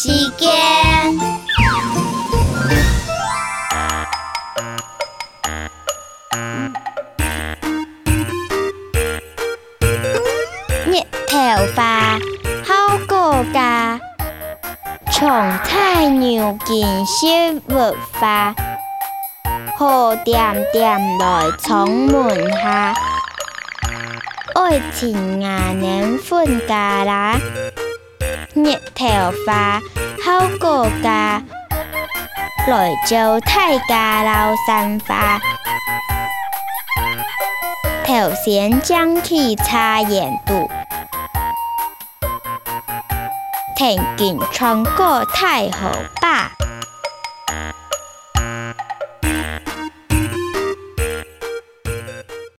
时间。日头发好高噶，长太牛见小木花，好点点来从门下，爱情啊能分家啦。nhẹ theo phá hao cổ cà. Lỗi châu thay cà lao san phá thẻo xiến trăng khi cha yển tụ. Thành kính trong cổ thải hậu bà.